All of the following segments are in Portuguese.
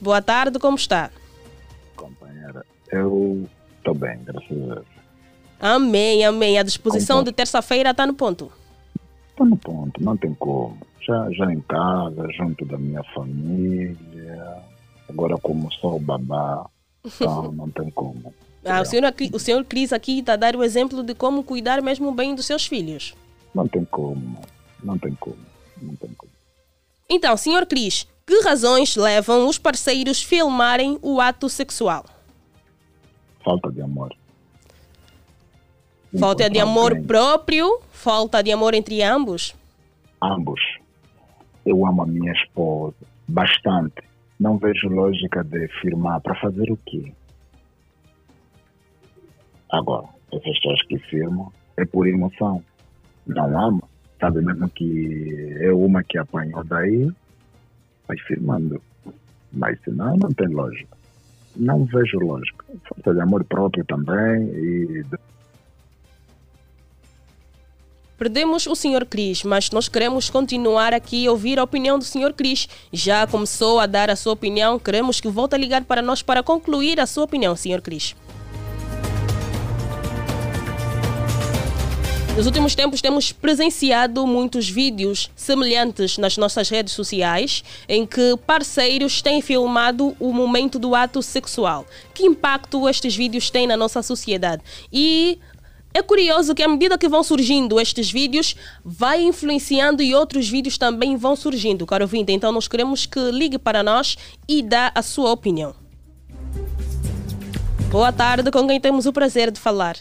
Boa tarde, como está? Companheira, eu estou bem, graças a Deus. Amém, amém. A disposição de terça-feira está no ponto. Está no ponto, não tem como. Já, já em casa, junto da minha família. Agora como sou babá, então não tem como. Ah, o, senhor, o senhor Cris aqui está a dar o exemplo de como cuidar mesmo bem dos seus filhos. Não tem como, não tem como, não tem como. Então, senhor Cris, que razões levam os parceiros filmarem o ato sexual? Falta de amor. Falta de amor próprio? Falta de amor entre ambos? Ambos. Eu amo a minha esposa bastante. Não vejo lógica de firmar para fazer o quê? Agora, essas pessoas que firmam é por emoção. Não ama. Sabe mesmo que é uma que apanhou daí, vai firmando. Mas senão não tem lógica. Não vejo lógica. Falta de amor próprio também e Perdemos o Sr. Cris, mas nós queremos continuar aqui ouvir a opinião do Sr. Cris. Já começou a dar a sua opinião, queremos que volte a ligar para nós para concluir a sua opinião, Sr. Cris. Nos últimos tempos temos presenciado muitos vídeos semelhantes nas nossas redes sociais em que parceiros têm filmado o momento do ato sexual. Que impacto estes vídeos têm na nossa sociedade? E é curioso que à medida que vão surgindo estes vídeos, vai influenciando e outros vídeos também vão surgindo, caro ouvinte. Então nós queremos que ligue para nós e dá a sua opinião. Boa tarde, com quem temos o prazer de falar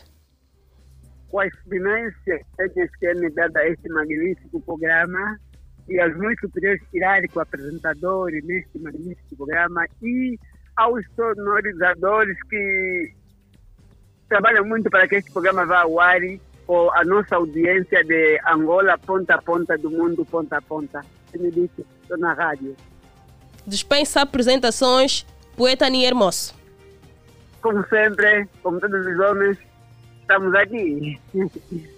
com a experiência que é me dada a este magnífico programa e aos meus superiores com o apresentador neste magnífico programa e aos sonorizadores que trabalham muito para que este programa vá ao ar ou a nossa audiência de Angola, ponta a ponta do mundo, ponta a ponta. Você me disse, estou na rádio. Dispensa apresentações, poeta Nier Moço. Como sempre, como todos os homens, estamos aqui.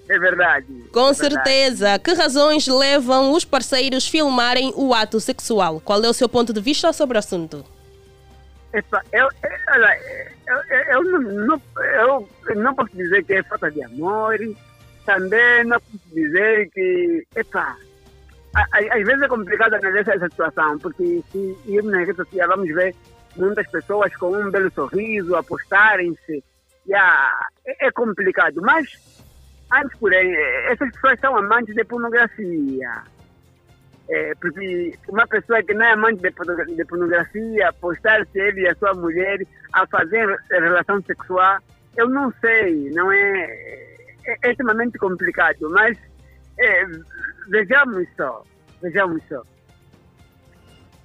É verdade. Com é certeza. Verdade. Que razões levam os parceiros filmarem o ato sexual? Qual é o seu ponto de vista sobre o assunto? Epa, eu, eu, eu, eu, não, eu não posso dizer que é falta de amor, também não posso dizer que. Epa, às vezes é complicado analisar essa situação, porque se irmos na rede social vamos ver muitas pessoas com um belo sorriso a postarem-se yeah, é, é complicado. Mas, antes porém, essas pessoas são amantes de pornografia. É, porque uma pessoa que não é amante de, de pornografia, postar-se ele e a sua mulher a fazer relação sexual, eu não sei, não é, é, é extremamente complicado, mas é, vejamos só, vejamos só.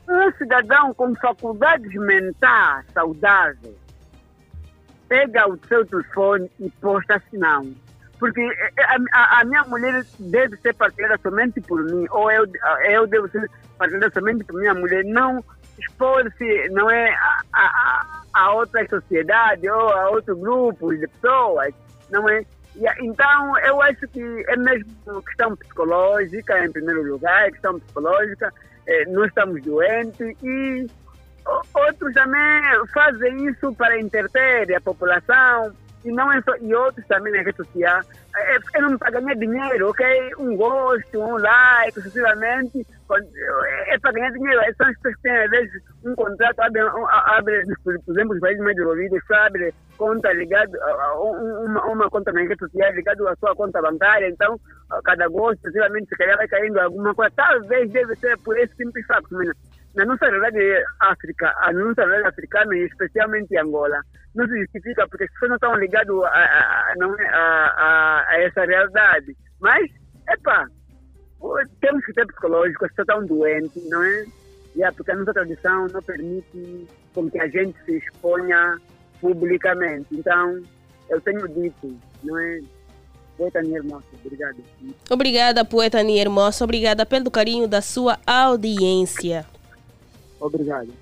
Um cidadão com faculdades mentais saudáveis pega o seu telefone e posta não. Porque eh, eh, a, a, a, minha mulher deve ser partilhada somente por mim, ou eu, eu devo ser partilhada somente por minha mulher, não expor-se, não é, a, a, a outra sociedade ou a outro grupo de pessoas, não é? Então, eu acho que é mesmo questão psicológica, em primeiro lugar, questão psicológica, eh, nós estamos doentes e outros também fazem isso para entreter a população e não é só, e outros também na rede social é, é não para ganhar dinheiro, ok? Um gosto, um like, sucessivamente, é para ganhar dinheiro. São as pessoas que têm, às vezes, um contrato, abre, por exemplo, os países mais desenvolvidos, abre conta ligado, uma, uma conta na rede social ligado à sua conta bancária, então, cada gosto, sucessivamente, se calhar vai caindo alguma coisa. Talvez deve ser por esse simples facto, na nossa realidade África, a nossa realidade africana, especialmente Angola, não se justifica porque as pessoas não estão ligadas a, a, a, a, essa realidade. Mas, epa, temos que ter psicológico, as pessoas estão doentes, não é? Yeah, porque a nossa tradição não permite com que a gente se exponha publicamente. Então, eu tenho dito, não é? Poeta Nier Moça, obrigado. Obrigada, poeta Nier Moça, obrigada pelo carinho da sua audiência. Obrigado.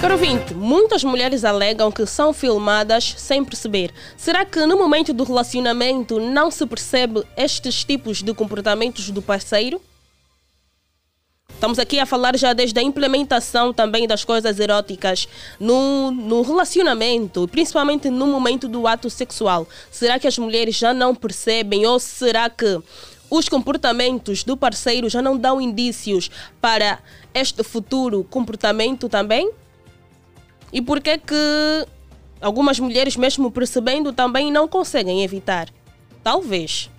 Caro ouvinte, muitas mulheres alegam que são filmadas sem perceber. Será que no momento do relacionamento não se percebe estes tipos de comportamentos do parceiro? Estamos aqui a falar já desde a implementação também das coisas eróticas no, no relacionamento, principalmente no momento do ato sexual. Será que as mulheres já não percebem ou será que os comportamentos do parceiro já não dão indícios para este futuro comportamento também? E por que que algumas mulheres, mesmo percebendo, também não conseguem evitar? Talvez.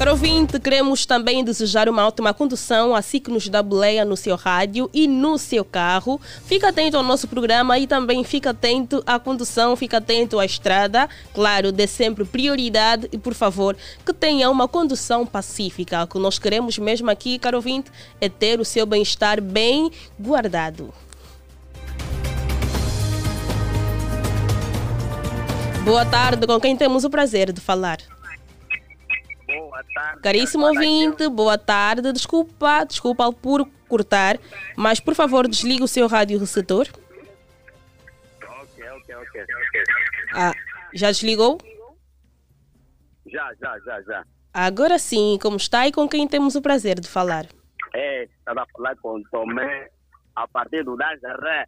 Caro ouvinte, queremos também desejar uma ótima condução, assim que nos dá boleia no seu rádio e no seu carro. Fica atento ao nosso programa e também fica atento à condução, fica atento à estrada. Claro, dê sempre prioridade e, por favor, que tenha uma condução pacífica. O que nós queremos mesmo aqui, caro ouvinte, é ter o seu bem-estar bem guardado. Boa tarde, com quem temos o prazer de falar? Boa tarde. Caríssimo ouvinte, boa tarde. Desculpa, desculpa por cortar, mas por favor desligue o seu rádio receptor. Ok, ok, ok. Ah, já desligou? Já, já, já, já. Agora sim, como está e com quem temos o prazer de falar? É, estava a falar com Tomé a partir do Dangeré.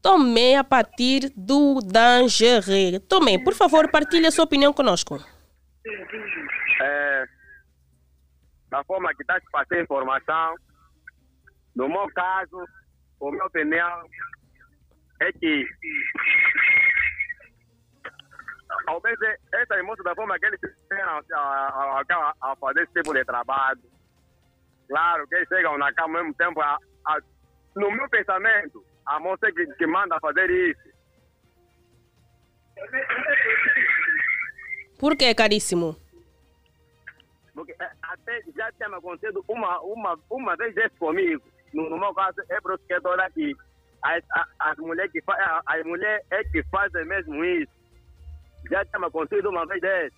Tomé a partir do Dangeré. Tomé, por favor, partilhe a sua opinião conosco. É, da forma que está a passar informação, no meu caso, a minha opinião é que talvez essas moças da forma que eles têm a, a, a, a fazer esse tipo de trabalho, claro que eles chegam na cama ao mesmo tempo, a, a, no meu pensamento, a moça que, que manda fazer isso. Por que, caríssimo? Porque é, até já tinha acontecido uma, uma, uma vez isso comigo. No, no meu caso, é estou aqui. As, a- as mulheres que fazem, as mulheres é que fazem mesmo isso. Já tinha acontecido uma vez desse.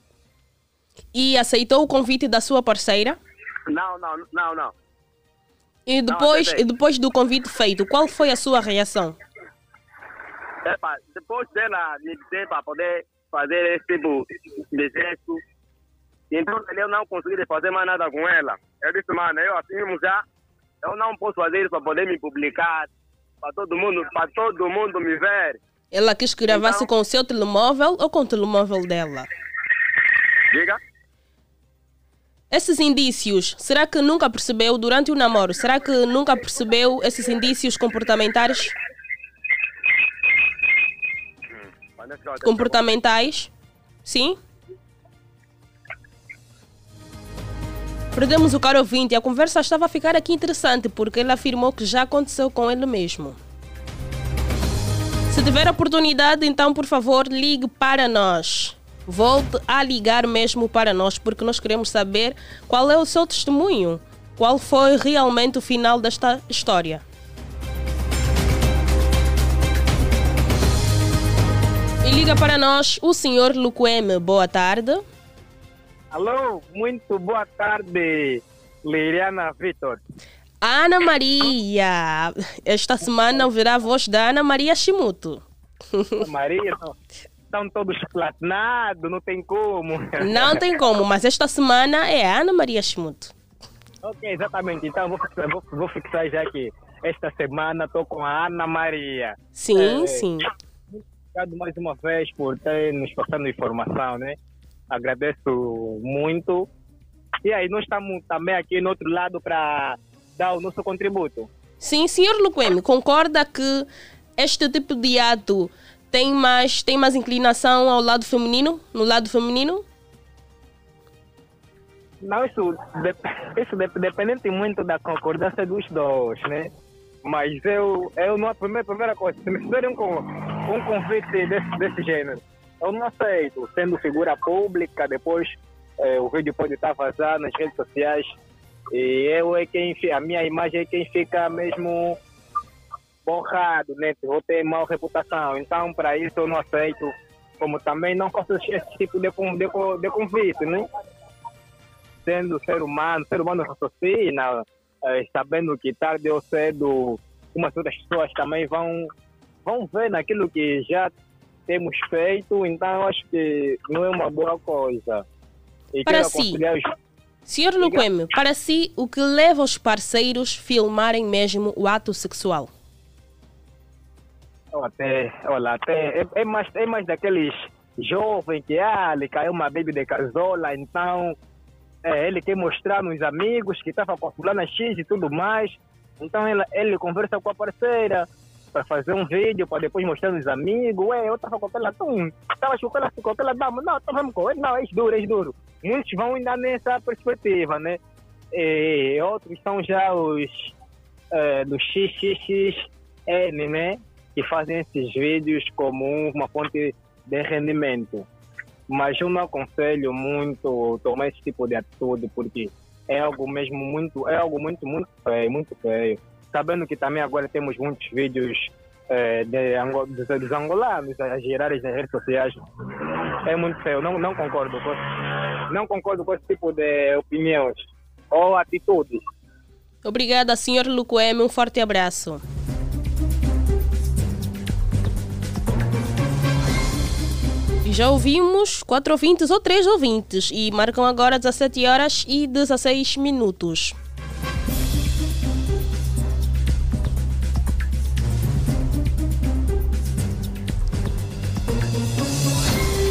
E aceitou o convite da sua parceira? Não, não, não, não. E depois, aceitei. e depois do convite feito, qual foi a sua reação? Epa, depois dela me dizer para poder fazer esse tipo de gesto, então eu não consegui fazer mais nada com ela. Eu disse, mano, eu assim já, eu não posso fazer isso para poder me publicar, para todo mundo, para todo mundo me ver. Ela quis que gravasse Então- com o seu telemóvel ou com o telemóvel dela? Diga? Esses indícios, será que nunca percebeu durante o namoro? Será que nunca percebeu esses indícios comportamentais? Eu- Comportamentais? Sim? Perdemos o caro ouvinte e a conversa estava a ficar aqui interessante porque ele afirmou que já aconteceu com ele mesmo. Se tiver oportunidade, então por favor ligue para nós. Volte a ligar mesmo para nós porque nós queremos saber qual é o seu testemunho. Qual foi realmente o final desta história? E liga para nós o senhor Luqueme. Boa tarde. Alô, muito boa tarde, Liliana Vitor. Ana Maria. Esta semana ouvirá a voz da Ana Maria Shimuto. Maria, estão todos platinados, não tem como. Não tem como, mas esta semana é a Ana Maria Shimuto. ok, exatamente. Então vou fixar, vou, vou fixar já aqui. Esta semana estou com a Ana Maria. Sim, É. sim. Obrigado mais uma vez por ter nos passando informação, né? Agradeço muito. E aí, nós estamos também aqui no outro lado para dar o nosso contributo. Sim, senhor Luqueme, concorda que este tipo de ato tem mais, tem mais inclinação ao lado feminino? No lado feminino? Não, isso, de, isso de, dependente muito da concordância dos dois, né? Mas eu, eu não, a primeira, primeira coisa, se me fizerem um, um convite desse, desse gênero, eu não aceito. Sendo figura pública, depois eh, o vídeo pode estar vazado nas redes sociais e eu é quem, a minha imagem é quem fica mesmo borrado, né? Vou ter mal reputação. Então, para isso eu não aceito. Como também não faço esse tipo de, de, de convite, né? sendo ser humano, ser humano raciocina, eh, sabendo que tarde ou cedo umas outras pessoas também vão vão ver naquilo que já temos feito, então acho que não é uma boa coisa. E para si, os... Senhor Luqueme, para si, o que leva os parceiros filmarem mesmo o ato sexual? Até, olha, até é, é, mais, é mais daqueles jovens que ah, ele caiu uma baby de casola, então é, ele quer mostrar nos amigos que estava com a fulana X e tudo mais. Então ele, ele conversa com a parceira para fazer um vídeo, para depois mostrar nos amigos. Ué, eu estava com aquela, tum, estava com aquela, aquela dama. Não, estava com ele, não, é duro, é duro. Muitos vão ainda nessa perspectiva, né? E outros são já os é, do XXXN, né? Que fazem esses vídeos como uma fonte de rendimento. Mas eu não aconselho muito tomar esse tipo de atitude, porque é algo mesmo muito, é algo muito, muito feio, muito feio. Sabendo que também agora temos muitos vídeos é, de, dos, angolanos a girarem nas redes sociais. É muito feio, não, não concordo com, não concordo com esse tipo de opiniões ou atitudes. Obrigada, senhor Lucoeme, um forte abraço. Já ouvimos quatro ouvintes ou três ouvintes e marcam agora 17 horas e 16 minutos.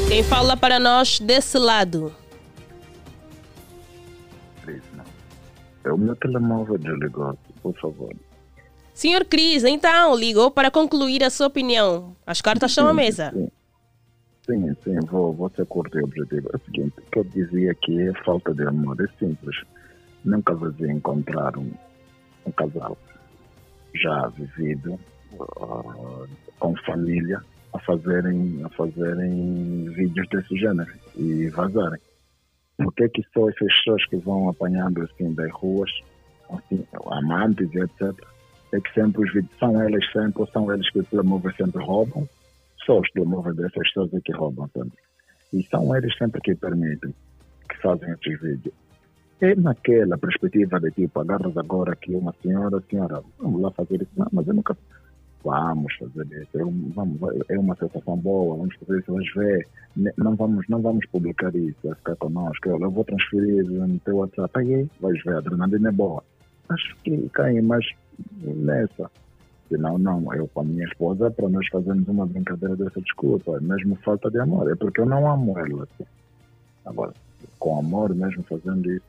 Quem fala para nós desse lado? É o meu telemóvel desligou, por favor. Senhor Cris, então, ligou para concluir a sua opinião. As cartas estão à mesa. Sim. Sim, sim, vou, vou ser curto e objetivo. É o seguinte, o que eu dizia aqui é falta de amor, é simples. Nunca vos encontrar um, um casal já vivido uh, com família a fazerem, a fazerem vídeos desse gênero e vazarem. Porque é que só essas pessoas que vão apanhando assim das ruas, assim, amantes e etc., é que sempre os vídeos são elas sempre, ou são eles que pelo amor sempre roubam, só os telemóveis dessas pessoas é que roubam sempre. E são eles sempre que permitem, que fazem esses vídeos. É naquela perspectiva de tipo, agarras agora aqui uma senhora, senhora, vamos lá fazer isso. Não, mas eu nunca. Vamos fazer isso. Vamos, é uma sensação boa, vamos fazer isso, vamos ver. Não vamos, não vamos publicar isso, vai ficar connosco. Eu vou transferir no teu WhatsApp. Aí, vais ver, a adrenalina é boa. Acho que caem mais nessa. Senão, não, eu com a minha esposa, para nós fazermos uma brincadeira dessa desculpa, mesmo falta de amor, é porque eu não amo ela. Assim. Agora, com amor mesmo fazendo isso,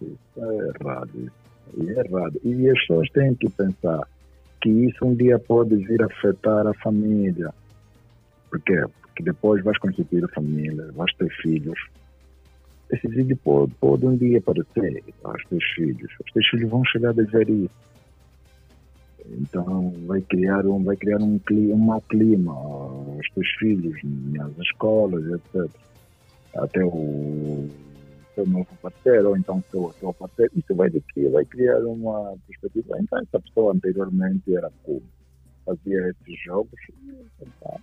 isso é errado. Isso. É errado. E as pessoas têm que pensar que isso um dia pode vir a afetar a família. Por quê? Porque depois vais constituir a família, vais ter filhos. Esse vídeo pode, pode um dia aparecer aos teus filhos. Os teus filhos vão chegar a ver isso então vai criar um, vai criar um, um mau clima aos teus filhos, nas escolas, etc. Até o seu novo parceiro, ou então seu, seu parceiro, isso vai, vai criar uma perspectiva. Então essa pessoa anteriormente era como? Fazia esses jogos, então,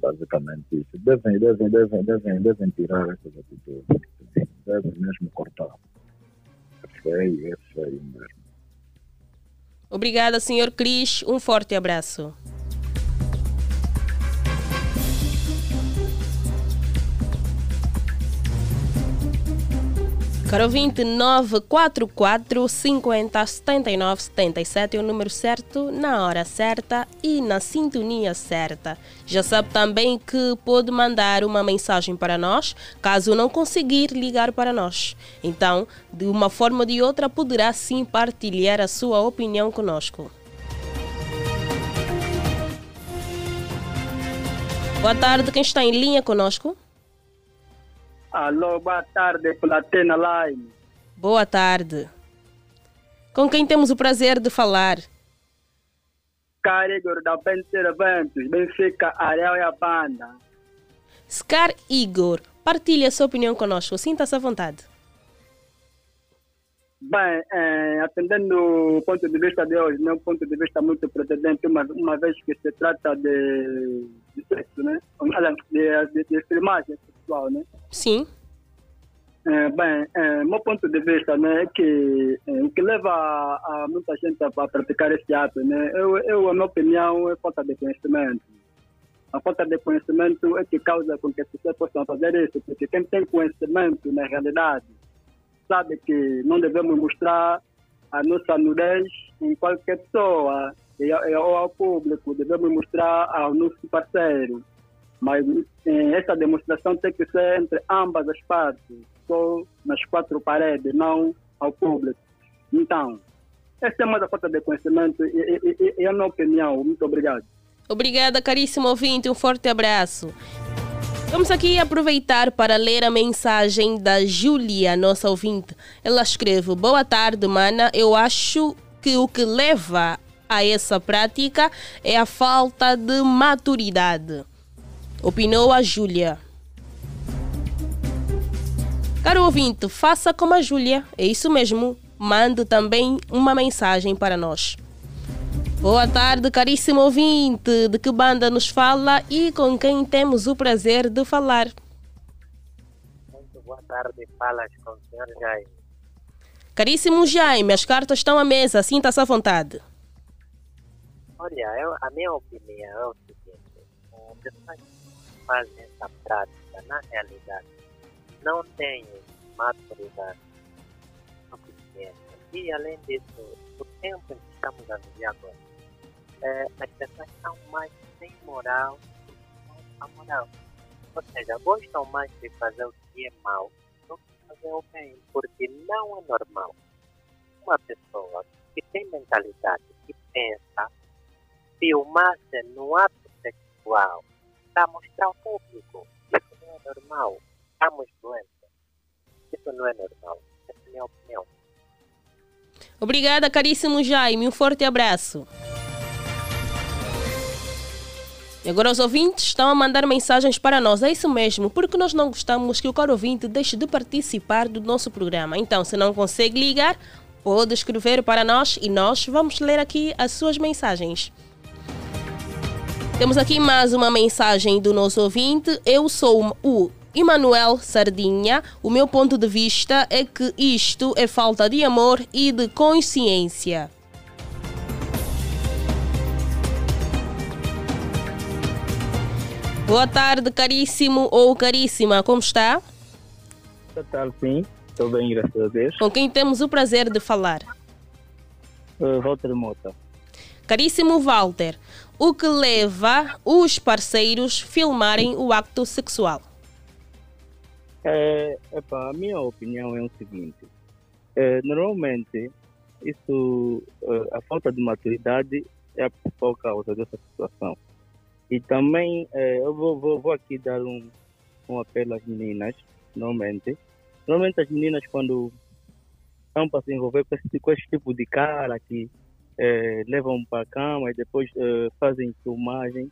basicamente isso. Devem, devem, devem, devem, devem tirar essas atitudes. Devem mesmo cortar. É feio, é feio mesmo. Obrigada, Sr. Cris. Um forte abraço. Caro 944 50 79 77 é o número certo, na hora certa e na sintonia certa. Já sabe também que pode mandar uma mensagem para nós, caso não conseguir ligar para nós. Então, de uma forma ou de outra, poderá sim partilhar a sua opinião conosco. Boa tarde, quem está em linha conosco? Alô, boa tarde, Platena Line. Boa tarde. Com quem temos o prazer de falar? Scar Igor da Penteira Ventos, Benfica, Ariel e a banda. Scar Igor, partilhe a sua opinião conosco, sinta-se à vontade. Bem, é, atendendo o ponto de vista de hoje, meu ponto de vista muito pretendente, uma, uma vez que se trata de, de sexo, né? De, de, de filmagem sexual, né? Sim. É, bem, é, meu ponto de vista né, é que é, o que leva a, a, muita gente a, praticar esse ato, né, eu, eu, a minha opinião, é falta de conhecimento. A falta de conhecimento é que causa com que as pessoas possam fazer isso, porque quem tem conhecimento, na realidade, sabe que não devemos mostrar a nossa nudez em qualquer pessoa ou ao público, devemos mostrar ao nosso parceiro. Mas eh, essa demonstração tem que ser entre ambas as partes, só nas quatro paredes, não ao público. Então, essa é mais a falta de conhecimento e, e, e, é a minha opinião. Muito obrigado. Obrigada, caríssimo ouvinte. Um forte abraço. Vamos aqui aproveitar para ler a mensagem da Júlia, nossa ouvinte. Ela escreve: Boa tarde, mana. Eu acho que o que leva a essa prática é a falta de maturidade. Opinou a Júlia. Caro ouvinte, faça como a Júlia. É isso mesmo. Mande também uma mensagem para nós. Boa tarde, caríssimo ouvinte. De que banda nos fala e com quem temos o prazer de falar? Muito boa tarde, falas com o senhor Jaime. Caríssimo Jaime, as cartas estão à mesa, sinta-se à vontade. Olha, eu, a minha opinião é o seguinte: as pessoas fazem essa prática, na realidade, não têm maturidade suficiente. E, além disso, o tempo em que estamos a viver agora, é, as pessoas estão mais sem moral do que com a moral. Ou seja, gostam mais de fazer o que é mal do que fazer o bem, porque não é normal uma pessoa que tem mentalidade, que pensa, filmar-se no ato sexual para mostrar ao público. Isso não é normal. Estamos doentes. Isso não é normal. Essa é a minha opinião. Obrigada, caríssimo Jaime. Um forte abraço. E agora os ouvintes estão a mandar mensagens para nós. É isso mesmo, porque nós não gostamos que o caro ouvinte deixe de participar do nosso programa. Então, se não consegue ligar, pode escrever para nós e nós vamos ler aqui as suas mensagens. Temos aqui mais uma mensagem do nosso ouvinte. Eu sou o Emanuel Sardinha. O meu ponto de vista é que isto é falta de amor e de consciência. Boa tarde, caríssimo ou caríssima, como está? Boa tarde, sim. Estou bem, graças a Deus. Com quem temos o prazer de falar? Uh, Walter Mota. Caríssimo Walter, o que leva os parceiros filmarem o acto sexual? É, epa, a minha opinião é o seguinte. É, normalmente, isso, é, a falta de maturidade é a principal causa dessa situação. E também é, eu vou, vou, vou, aqui dar um, um apelo às meninas, normalmente. Normalmente as meninas quando estão para se envolver com esse, com esse tipo de cara que é, levam para a cama e depois é, fazem filmagem,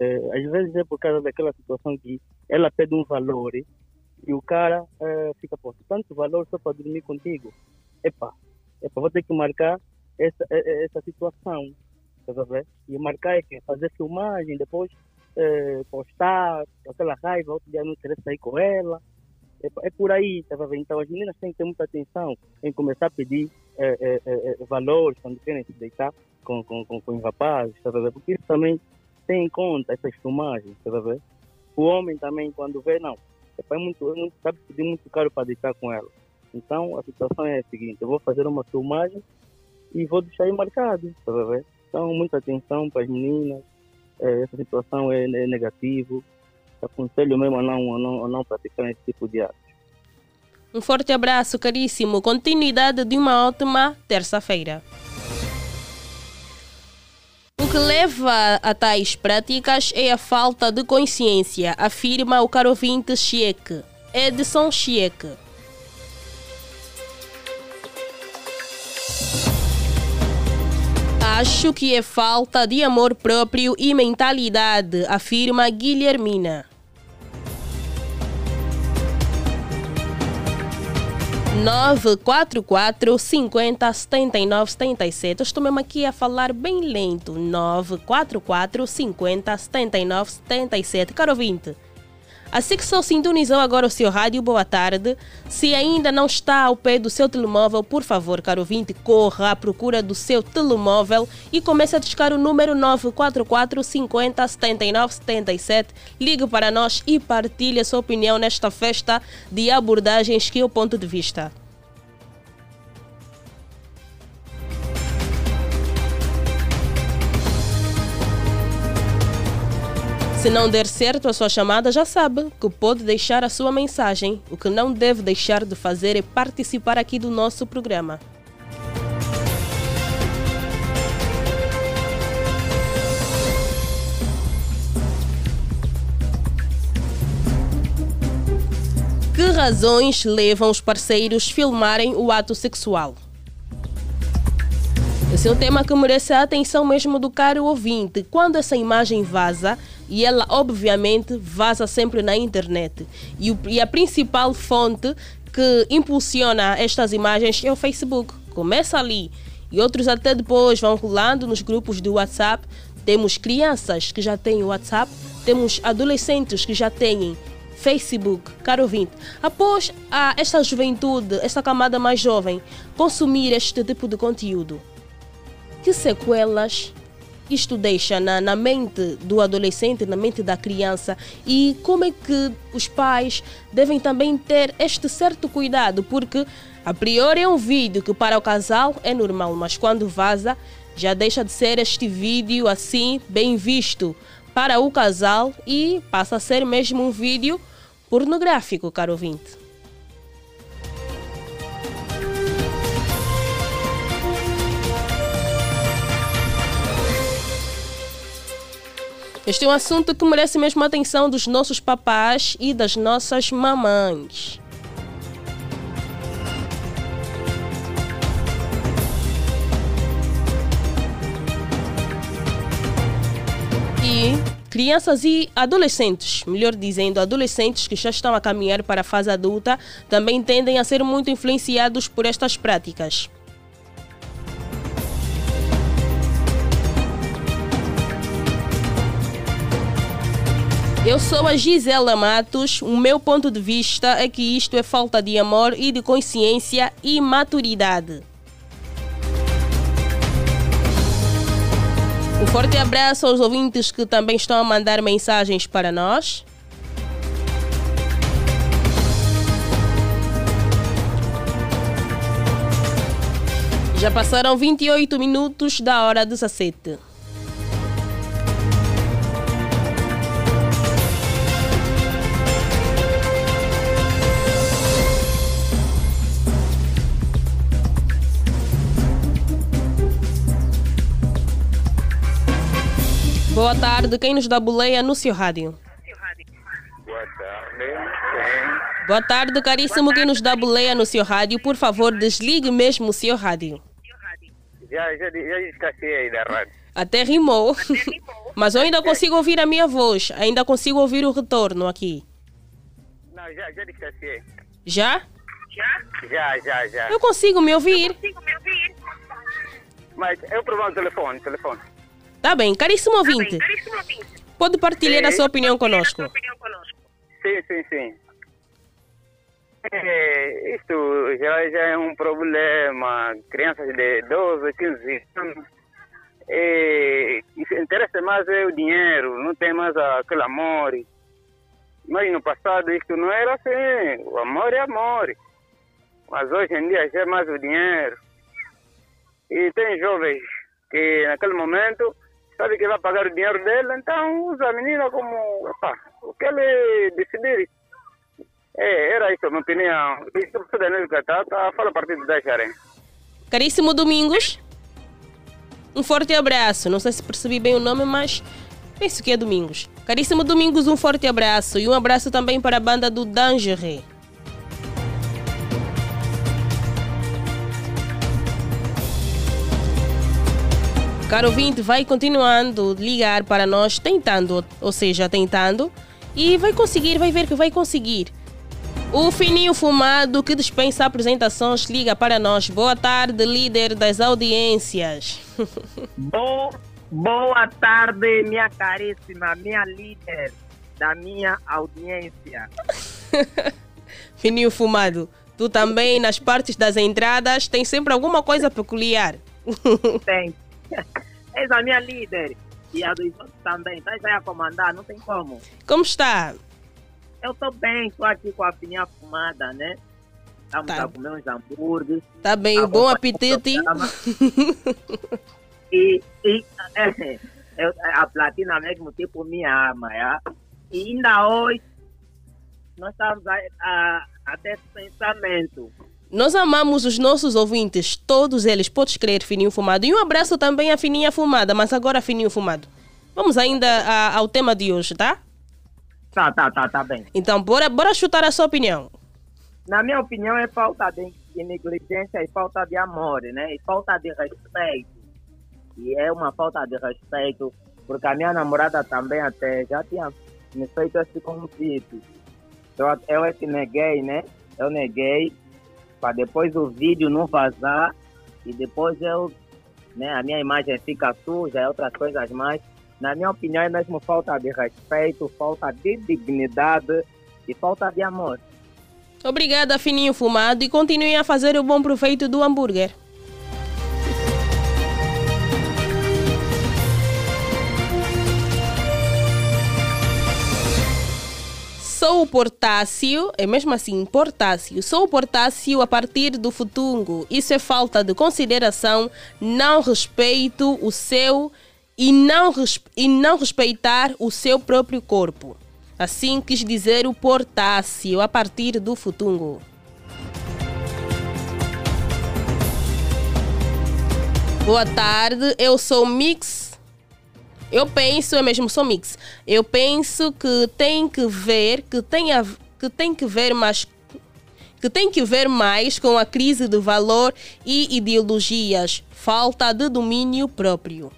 é, às vezes é por causa daquela situação que ela pede um valor e o cara é, fica, pô, tanto valor só para dormir contigo. Epa, epa, vou ter que marcar essa, essa situação Tá e marcar é que fazer filmagem, depois é, postar, aquela raiva, outro dia não querer sair com ela. É, é por aí, tá vendo? Então as meninas têm que ter muita atenção em começar a pedir é, é, é, é valores quando querem se deitar com, com, com, com os rapazes, tá? Porque isso também tem em conta essas filmagens, tá vendo? O homem também, quando vê, não, é muito, é muito, sabe pedir muito caro para deitar com ela. Então a situação é a seguinte: eu vou fazer uma filmagem e vou deixar aí marcado, tá vendo? Então, muita atenção para as meninas. É, essa situação é, é negativo. Aconselho mesmo a não, a, não, a não praticar esse tipo de atos. Um forte abraço, caríssimo. Continuidade de uma ótima terça-feira. O que leva a tais práticas é a falta de consciência, afirma o caro ouvinte Chieque, Edson Chieque. Acho que é falta de amor próprio e mentalidade, afirma Guilhermina. Nove quatro quatro cinquenta setenta e nove setenta e sete. Estou mesmo aqui a falar bem lento. Nove quatro quatro cinquenta setenta e nove setenta e sete. Caro ouvinte, Assim que só sintonizou agora o seu rádio, boa tarde. Se ainda não está ao pé do seu telemóvel, por favor, caro ouvinte, corra à procura do seu telemóvel e comece a discar o número 944 50 79 77. Ligue para nós e partilhe a sua opinião nesta festa de abordagens que é o ponto de vista. Se não der certo a sua chamada, já sabe que pode deixar a sua mensagem. O que não deve deixar de fazer é participar aqui do nosso programa. Que razões levam os parceiros a filmarem o ato sexual? Esse é um tema que merece a atenção mesmo do caro ouvinte. Quando essa imagem vaza, e ela obviamente vaza sempre na internet, e, o, e a principal fonte que impulsiona estas imagens é o Facebook. Começa ali e outros até depois vão rolando nos grupos do WhatsApp. Temos crianças que já têm WhatsApp, temos adolescentes que já têm Facebook, caro ouvinte. Após a, esta juventude, esta camada mais jovem, consumir este tipo de conteúdo, que sequelas isto deixa na, na, mente do adolescente, na mente da criança e como é que os pais devem também ter este certo cuidado, porque a priori é um vídeo que para o casal é normal, mas quando vaza já deixa de ser este vídeo assim bem visto para o casal e passa a ser mesmo um vídeo pornográfico, caro ouvinte. Este é um assunto que merece mesmo a atenção dos nossos papás e das nossas mamães. E crianças e adolescentes, melhor dizendo, adolescentes que já estão a caminhar para a fase adulta, também tendem a ser muito influenciados por estas práticas. Eu sou a Gisela Matos. O meu ponto de vista é que isto é falta de amor e de consciência e maturidade. Um forte abraço aos ouvintes que também estão a mandar mensagens para nós. Já passaram 28 minutos da hora 17. Boa tarde, quem nos dá boleia no seu rádio? Boa tarde. Boa tarde, caríssimo, quem nos dá boleia no seu rádio, por favor, desligue mesmo o seu rádio. Já, já, já esqueci aí da rádio. Até rimou. Mas eu ainda consigo ouvir a minha voz, ainda consigo ouvir o retorno aqui. Não, já, já esqueci. Já? Já, já, já. Eu consigo me ouvir. Mas eu provar o telefone, telefone. Tá bem, caríssimo ouvinte. Pode partilhar a sua opinião conosco. Sim, sim, sim. É, isto já, já é um problema. Crianças de 12, 15 anos. É, interessa mais é o dinheiro, não tem mais aquele amor. Mas no passado isto não era assim. O amor é amor. Mas hoje em dia já é mais o dinheiro. E tem jovens que naquele momento sabe que vai pagar o dinheiro dele, então usa a menina como opa, o que ele decidir. É, era isso a minha opinião. Isso é Danilo Catata, fala a partir de 10 Jarém. Caríssimo Domingos, um forte abraço. Não sei se percebi bem o nome, mas penso que é Domingos. Caríssimo Domingos, um forte abraço. E um abraço também para a banda do Dangeré. Caro ouvinte, vai continuando ligar para nós, tentando, ou seja, tentando, e vai conseguir, vai ver que vai conseguir. O fininho fumado que dispensa apresentações liga para nós. Boa tarde, líder das audiências. Bo boa tarde, minha caríssima, minha líder da minha audiência. Fininho fumado, tu também nas partes das entradas tem sempre alguma coisa peculiar. Tem. És a minha líder. E a dos outros também. Estás aí a comandar, não tem como. Como está? Eu estou bem, estou aqui com a fininha fumada, né? Estamos Tá. a comer uns hambúrgueres. Tá bem, Ah, bom vou- apetite. E, e é, eu- a platina mesmo tipo minha arma, já. E ainda hoje nós estamos a, a, a ter pensamento. Nós amamos os nossos ouvintes, todos eles, podes crer, Fininho Fumado. E um abraço também à Fininha Fumada, mas agora Fininho Fumado. Vamos ainda a- ao tema de hoje, tá? Tá, tá, tá, tá bem. Então, bora, bora chutar a sua opinião. Na minha opinião, é falta de, de negligência e falta de amor, né? E falta de respeito. E é uma falta de respeito, porque a minha namorada também até já tinha me feito esse convite. Eu, eu é que neguei, né? Eu neguei, para depois o vídeo não vazar e depois eu, né, a minha imagem fica suja e outras coisas mais. Na minha opinião, é mesmo falta de respeito, falta de dignidade e falta de amor. Obrigada, Fininho Fumado, e continuem a fazer o bom proveito do hambúrguer. Sou o potássio, é mesmo assim, potássio. Sou o potássio a partir do futungo. Isso é falta de consideração, não respeito o seu e não, e não respeitar o seu próprio corpo. Assim quis dizer o potássio a partir do futungo. Boa tarde, eu sou Mix. Eu penso, eu mesmo sou Mix. Eu penso que tem que ver, que tem, a, que tem que ver mais que tem que ver mais com a crise de valor e ideologias, falta de domínio próprio.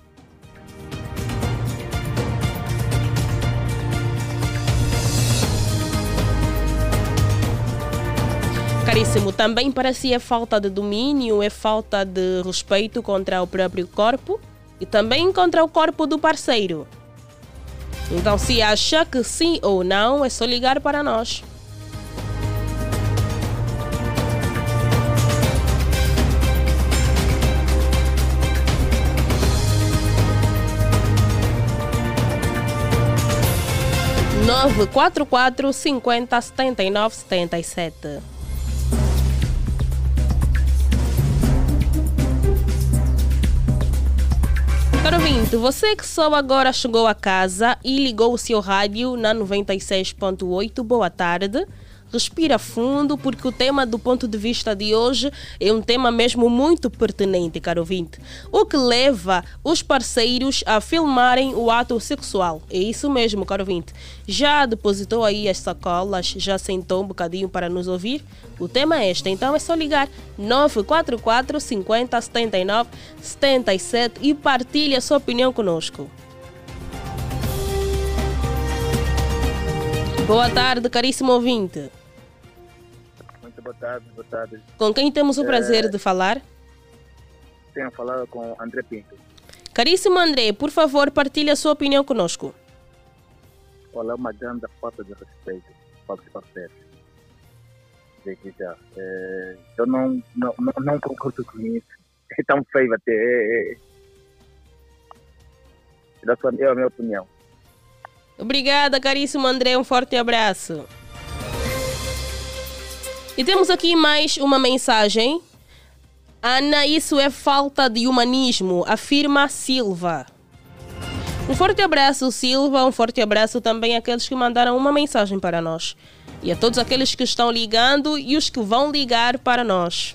Caríssimo, também para si é falta de domínio, é falta de respeito contra o próprio corpo e também contra o corpo do parceiro. Então, se acha que sim ou não, é só ligar para nós. nove quatro quatro cinquenta setenta e nove setenta e sete. Caro ouvinte, você que só agora chegou a casa e ligou o seu rádio na 96.8, boa tarde. Respira fundo, porque o tema do ponto de vista de hoje é um tema mesmo muito pertinente, caro ouvinte. O que leva os parceiros a filmarem o ato sexual. É isso mesmo, caro ouvinte. Já depositou aí as sacolas, já sentou um bocadinho para nos ouvir? O tema é este, então é só ligar 944 50 79 77 e partilhe a sua opinião conosco. Boa tarde, caríssimo ouvinte. Boa tarde, boa tarde. Com quem temos o É. prazer de falar? Tenho falado com André Pinto. Caríssimo André, por favor, partilhe a sua opinião conosco. Olha, é uma grande falta de respeito para os parceiros. É, eu não, não, não, não concordo com isso. É tão feio até. É, é a minha opinião. Obrigada, caríssimo André, um forte abraço. E temos aqui mais uma mensagem. Ana, isso é falta de humanismo, afirma Silva. Um forte abraço, Silva. Um forte abraço também àqueles que mandaram uma mensagem para nós. E a todos aqueles que estão ligando e os que vão ligar para nós.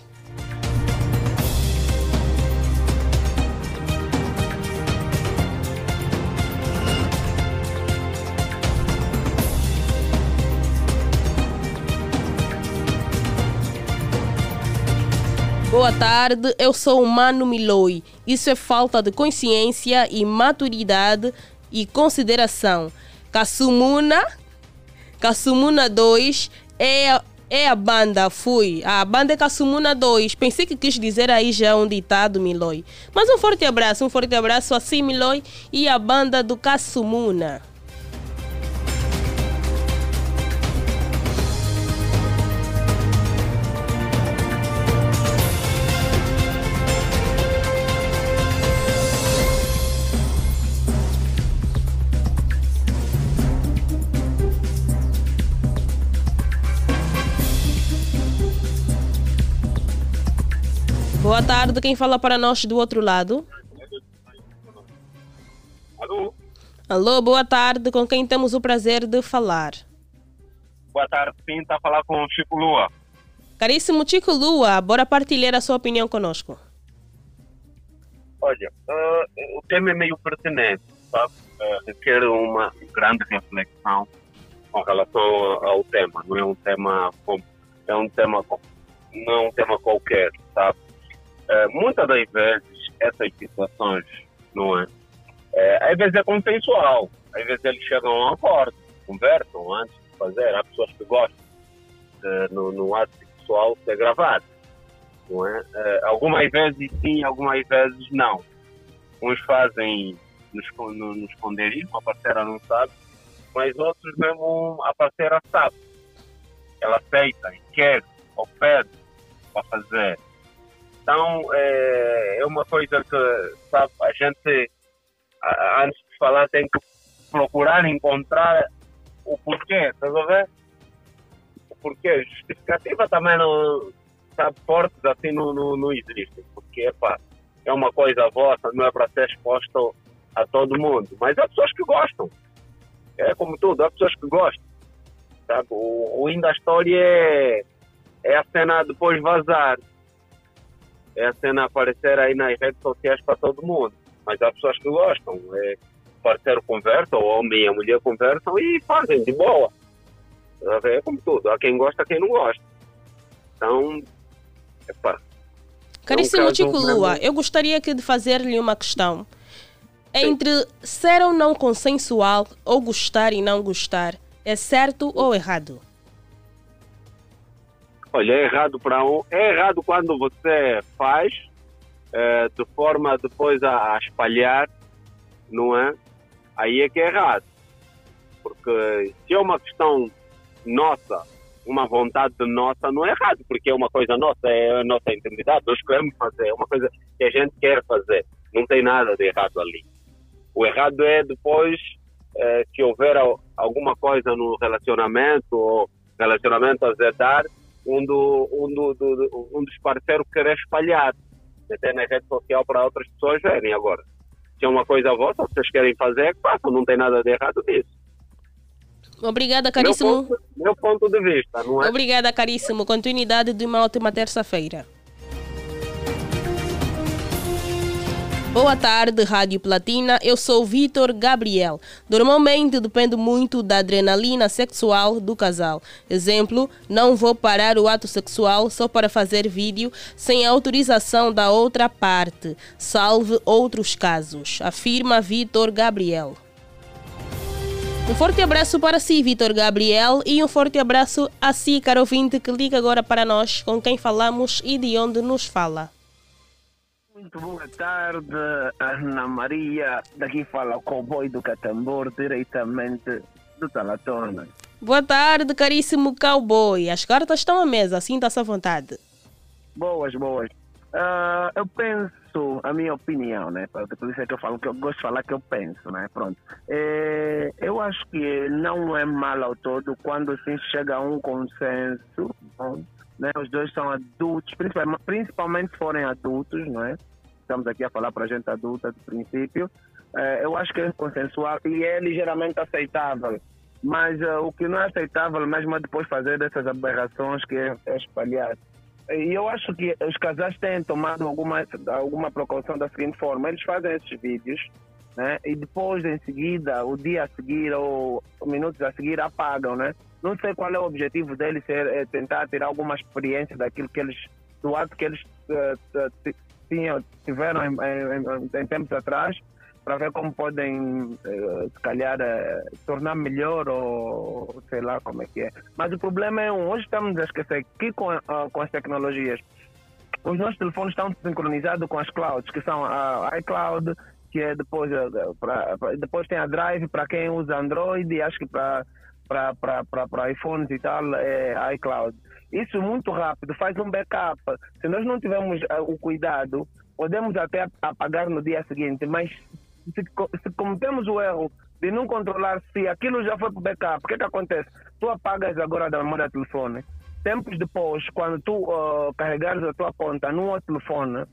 Boa tarde, eu sou o Mano Miloi. Isso é falta de consciência e maturidade e consideração. Kassumuna, Kassumuna 2 é, é a banda, fui. A banda é Kassumuna 2. Pensei que quis dizer aí já um ditado, Miloi. Mas um forte abraço, um forte abraço a si, Miloi, e a banda do Kassumuna. Boa tarde, quem fala para nós do outro lado? Alô? Alô, boa tarde, com quem temos o prazer de falar? Boa tarde, sim, está a falar com o Chico Lua. Caríssimo Chico Lua, bora partilhar a sua opinião conosco. Olha, uh, o tema é meio pertinente, sabe? Uh, requer uma grande reflexão com relação ao tema. Não é um tema, é um tema, não é um tema qualquer, sabe? Uh, muitas das vezes essas situações, não é? é? Às vezes é consensual, às vezes eles chegam a um acordo, conversam antes de fazer. Há pessoas que gostam de, no, no ato sexual ser gravado não é? Uh, algumas vezes sim, algumas vezes não. Uns fazem no, no, no esconderijo, a parceira não sabe, mas outros mesmo a parceira sabe. Ela aceita, quer pede para fazer. Então, é, é uma coisa que, sabe, a gente, antes de falar, tem que procurar encontrar o porquê, estás a ver? O porquê. Justificativa também não, sabe, fortes assim não, não, não existem, porque epa, é uma coisa vossa, não é para ser exposto a todo mundo. Mas há pessoas que gostam. É como tudo, há pessoas que gostam. Sabe? O, o da história é, é a cena depois vazar. É a cena aparecer aí nas redes sociais para todo mundo. Mas há pessoas que gostam. É, o parceiro conversa, o homem e a mulher conversam e fazem de boa. É como tudo. Há quem gosta, há quem não gosta. Então, Epa. Caríssimo é um Chico Lua, eu gostaria de fazer-lhe uma questão. Entre ser ou não consensual, ou gostar e não gostar, é certo ou errado? Olha, é errado para um. É errado quando você faz é, de forma depois a, a, espalhar, não é? Aí é que é errado. Porque se é uma questão nossa, uma vontade nossa não é errado, porque é uma coisa nossa, é a nossa intimidade, nós queremos fazer, é uma coisa que a gente quer fazer, não tem nada de errado ali. O errado é depois eh, que houver alguma coisa no relacionamento, ou relacionamento a zedar, um, do, um, do, do, um dos parceiros querer espalhar, até na rede social para outras pessoas verem agora. Se é uma coisa vossa, vocês querem fazer, façam, não tem nada de errado nisso. Obrigada, caríssimo. Meu ponto, meu ponto de vista, não é? Obrigada, caríssimo. Continuidade de uma ótima terça-feira. Boa tarde, Rádio Platina. Eu sou Vitor Gabriel. Normalmente depende muito da adrenalina sexual do casal. Exemplo, não vou parar o ato sexual só para fazer vídeo sem autorização da outra parte. Salve outros casos, afirma Vitor Gabriel. Um forte abraço para si, Vitor Gabriel, e um forte abraço a si, caro ouvinte, que liga agora para nós, com quem falamos e de onde nos fala. Muito boa tarde, Ana Maria. Daqui fala o cowboy do Catambor, diretamente do Talatona. Boa tarde, caríssimo cowboy. As cartas estão à mesa, sinta-se à vontade. Boas, boas. Uh, eu penso, a minha opinião, né? Por isso é que eu falo que eu gosto de falar que eu penso, né? Pronto. É, eu acho que não é mal ao todo quando se chega a um consenso, né? Os dois são adultos, principalmente, se forem adultos, não é? Estamos aqui a falar para gente adulta, de princípio. É, eu acho que é consensual e é ligeiramente aceitável. Mas uh, o que não é aceitável mesmo é depois fazer dessas aberrações que é, é espalhar. E eu acho que os casais têm tomado alguma, alguma precaução da seguinte forma: eles fazem esses vídeos né? e depois, em seguida, o dia a seguir ou minutos a seguir, apagam. Né? Não sei qual é o objetivo deles, é, é tentar ter alguma experiência daquilo que eles, do ato que eles uh, tinham, tiveram em, em, em tempos atrás para ver como podem, eh, se calhar, eh, tornar melhor ou sei lá como é que é. Mas o problema é um, hoje estamos a esquecer que com, uh, com as tecnologias, os nossos telefones estão sincronizados com as clouds, que são a iCloud, que é depois, pra, pra, depois tem a Drive para quem usa Android e acho que para para iPhones e tal é iCloud. Isso muito rápido, faz um backup. Se nós não tivermos uh, o cuidado, podemos até apagar no dia seguinte, mas se, se cometemos o erro de não controlar se aquilo já foi para o backup, o que, que acontece? Tu apagas agora da memória do telefone tempos depois, quando tu uh, carregares a tua conta num outro telefone,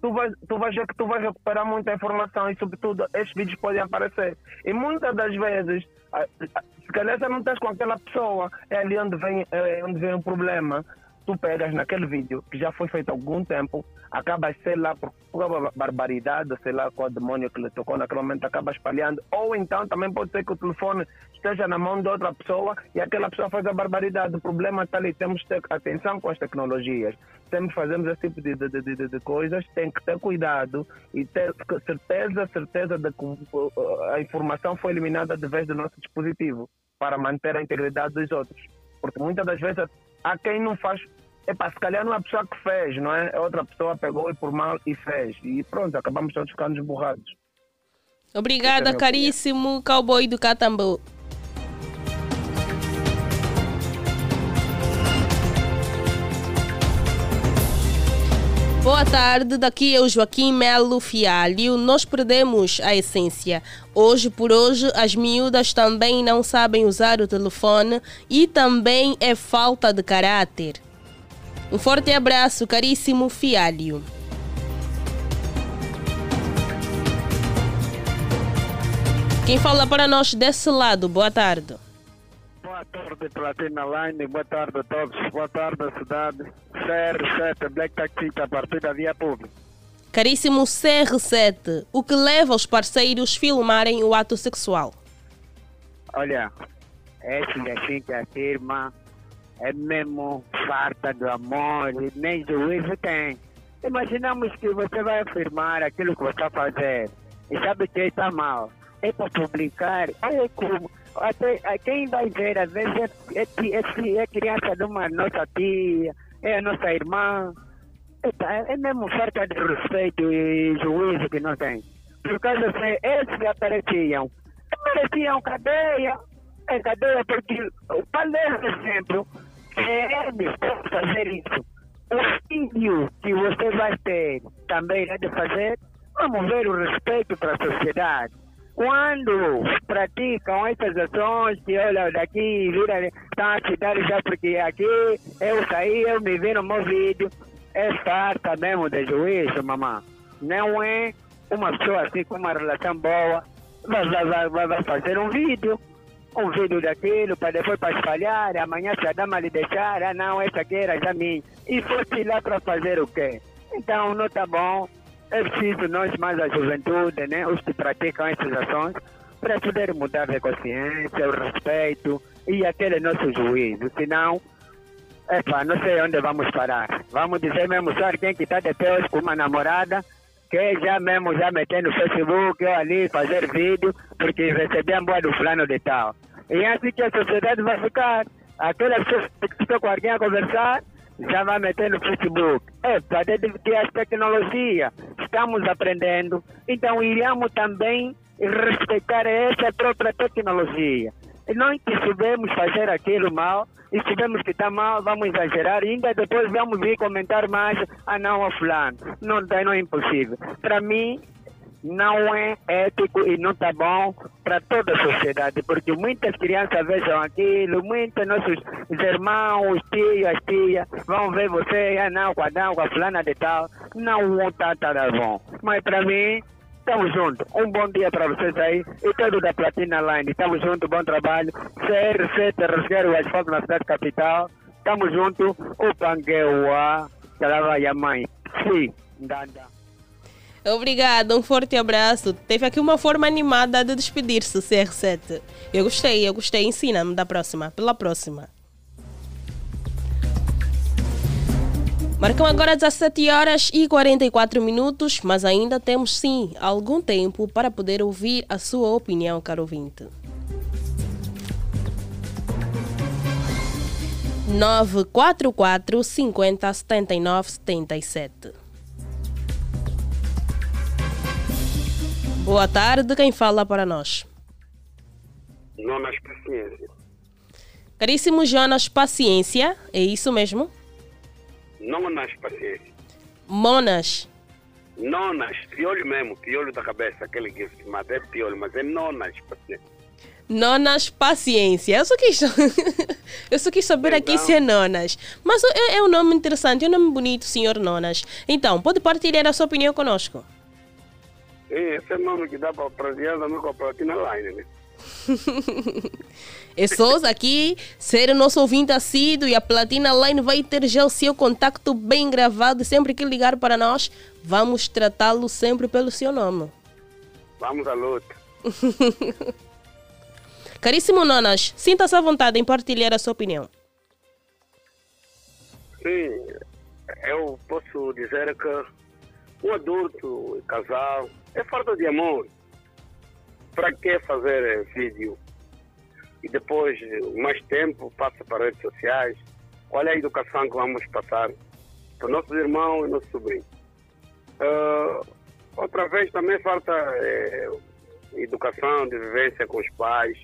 tu vais, tu vais ver que tu vais recuperar muita informação e, sobretudo, estes vídeos podem aparecer. E muitas das vezes, se calhar você não estás com aquela pessoa, é ali onde vem, é onde vem o problema tu pegas naquele vídeo que já foi feito há algum tempo, acabas, sei lá, por uma barbaridade, sei lá qual demônio que lhe tocou naquele momento, acaba espalhando. Ou então também pode ser que o telefone esteja na mão de outra pessoa e aquela pessoa faz a barbaridade. O problema está ali, temos que ter atenção com as tecnologias. Sempre fazemos esse tipo de, de, de, de coisas, tem que ter cuidado e ter certeza, certeza de que a informação foi eliminada vez do nosso dispositivo para manter a integridade dos outros. Porque muitas das vezes há quem não faz Epa, se calhar não é a pessoa que fez, não é? A outra pessoa pegou e por mal e fez. E pronto, acabamos todos ficando esburrados. Obrigada, é caríssimo cowboy do Catambu. Boa tarde, daqui é o Joaquim Melo Fialho. Nós perdemos a essência. Hoje por hoje, as miúdas também não sabem usar o telefone e também é falta de caráter. Um forte abraço, caríssimo Fialho. Quem fala para nós desse lado, boa tarde. Boa tarde, Platina Line, boa tarde a todos, boa tarde a cidade. CR7, Black Taxi, a partir da via pública. Caríssimo CR7, o que leva os parceiros a filmarem o ato sexual? Olha, é assim, assim que afirma é mesmo farta do amor, e nem juízo tem. Imaginamos que você vai afirmar aquilo que você está fazendo e sabe que está mal. É para publicar, olha como. Até, quem vai ver, às vezes, é, é, é, criança de uma nossa tia, é nossa irmã. É, é mesmo falta de respeito e juízo que não tem. Por causa que esses apareciam, apareciam cadeia, é cadeia porque o palestra exemplo queremos fazer isso. O vídeo que você vai ter também é de fazer, vamos ver o respeito para a sociedade. Quando praticam essas ações, que olha daqui, vira, estão a citar já porque aqui eu saí, eu me vi no meu vídeo, é farta mesmo de juízo, mamãe. Não é uma pessoa assim com uma relação boa, vai, vai, vai, vai fazer um vídeo um vídeo daquilo para depois para espalhar, amanhã se a dama lhe deixar, ah não, essa aqui era já minha. E fosse lá para fazer o quê? Então não está bom, é preciso nós mais a juventude, né, os que praticam essas ações, para poder mudar de consciência, o respeito e aquele nosso juízo, senão, epa, não sei onde vamos parar. Vamos dizer mesmo só quem que está de pé com uma namorada, que já mesmo já meter no Facebook, eu ali fazer vídeo, porque recebi a boa do fulano de tal. E é assim que a sociedade vai ficar. Aquela pessoa que está com alguém a conversar, já vai meter no Facebook. É, para ter as tecnologias, estamos aprendendo, então iríamos também respeitar essa própria tecnologia. E nós que sabemos fazer aquilo mal, e se vemos que está mal, vamos exagerar e ainda depois vamos vir comentar mais, ah não, fulano. Não, não é impossível. Para mim, não é ético e não está bom para toda a sociedade, porque muitas crianças vejam aquilo, muitos nossos irmãos, tios, tias, vão ver você, ah não, com a, com a fulana de tal, não está tá bom. Mas para mim, Estamos juntos. Um bom dia para vocês aí e todo da Platina Line. Estamos juntos, bom trabalho. CR7 Rasgueiro Asfalto na cidade capital. Estamos juntos. O Pangueua, a mãe. Sim, Danda. Obrigada, um forte abraço. Teve aqui uma forma animada de despedir-se, CR7. Eu gostei, eu gostei. Ensina-me da próxima, pela próxima. Marcam agora 17 horas e 44 minutos, mas ainda temos sim algum tempo para poder ouvir a sua opinião, caro ouvinte. 944 50 79 77. Boa tarde, quem fala para nós? Jonas Paciência. Caríssimo Jonas Paciência, é isso mesmo? Nonas, paciência. Monas. Nonas, piolho mesmo, piolho da cabeça, aquele que se mata é piolho, mas é nonas, paciência. Nonas, paciência. Eu só quis, eu só quis saber aqui se é Nonas. Mas é, é um nome interessante, é um nome bonito, senhor Nonas. Então, pode partilhar a sua opinião conosco. Esse é o nome que dá para prazer também com a Platina Line, né? é só aqui ser o nosso ouvinte assíduo e a Platina Line vai ter já o seu contacto bem gravado. Sempre que ligar para nós, vamos tratá-lo sempre pelo seu nome. Vamos à luta. Caríssimo Nonas, sinta-se à vontade em partilhar a sua opinião. Sim, eu posso dizer que um adulto, casal, é falta de amor. Para que fazer vídeo? E depois, mais tempo, passa para redes sociais. Qual é a educação que vamos passar para nossos irmãos e nossos sobrinhos? Uh, outra vez também falta é, educação de vivência com os pais.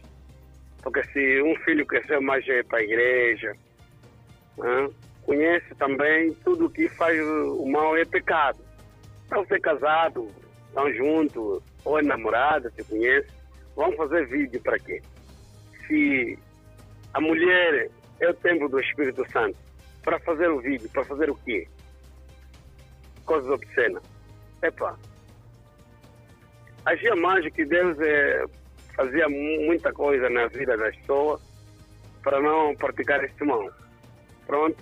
Porque se um filho crescer mais para a igreja, né, conhece também tudo que faz o mal é pecado. Estão ser casado, estão juntos, ou é namorada, se conhece, vão fazer vídeo para quê? Se a mulher é o templo do Espírito Santo, para fazer o vídeo, para fazer o quê? Coisas obscenas. Epa, agia mais que Deus é, fazia muita coisa na vida das pessoas para não praticar este mal. Pronto,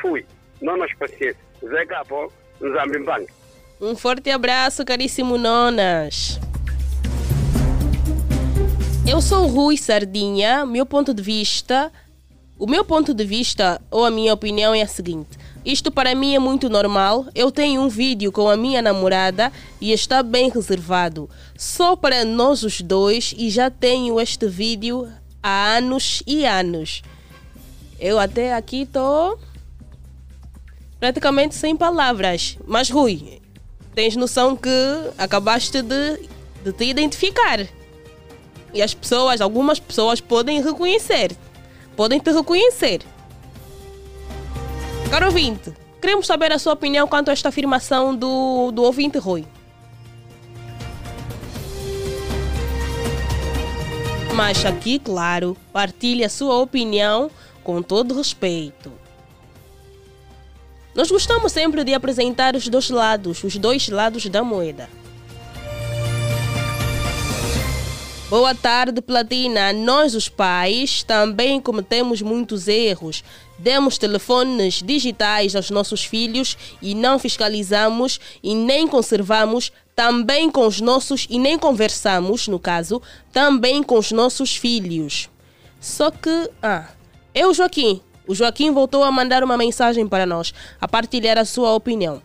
fui. Não nas paciência. Zé Capo, Zambimbangue. Um forte abraço, caríssimo Nonas. Eu sou Rui Sardinha. Meu ponto de vista, o meu ponto de vista ou a minha opinião é a seguinte: isto para mim é muito normal. Eu tenho um vídeo com a minha namorada e está bem reservado, só para nós os dois, e já tenho este vídeo há anos e anos. Eu até aqui estou praticamente sem palavras. Mas Rui, tens noção que acabaste de, de te identificar. E as pessoas, algumas pessoas podem reconhecer. Podem te reconhecer. Caro ouvinte, queremos saber a sua opinião quanto a esta afirmação do, do ouvinte Rui. Mas aqui, claro, partilhe a sua opinião com todo respeito. Nós gostamos sempre de apresentar os dois lados, os dois lados da moeda. Boa tarde, Platina. Nós, os pais, também cometemos muitos erros. Demos telefones digitais aos nossos filhos e não fiscalizamos e nem conservamos também com os nossos e nem conversamos, no caso, também com os nossos filhos. Só que, ah, eu, Joaquim, o Joaquim voltou a mandar uma mensagem para nós, a partilhar a sua opinião.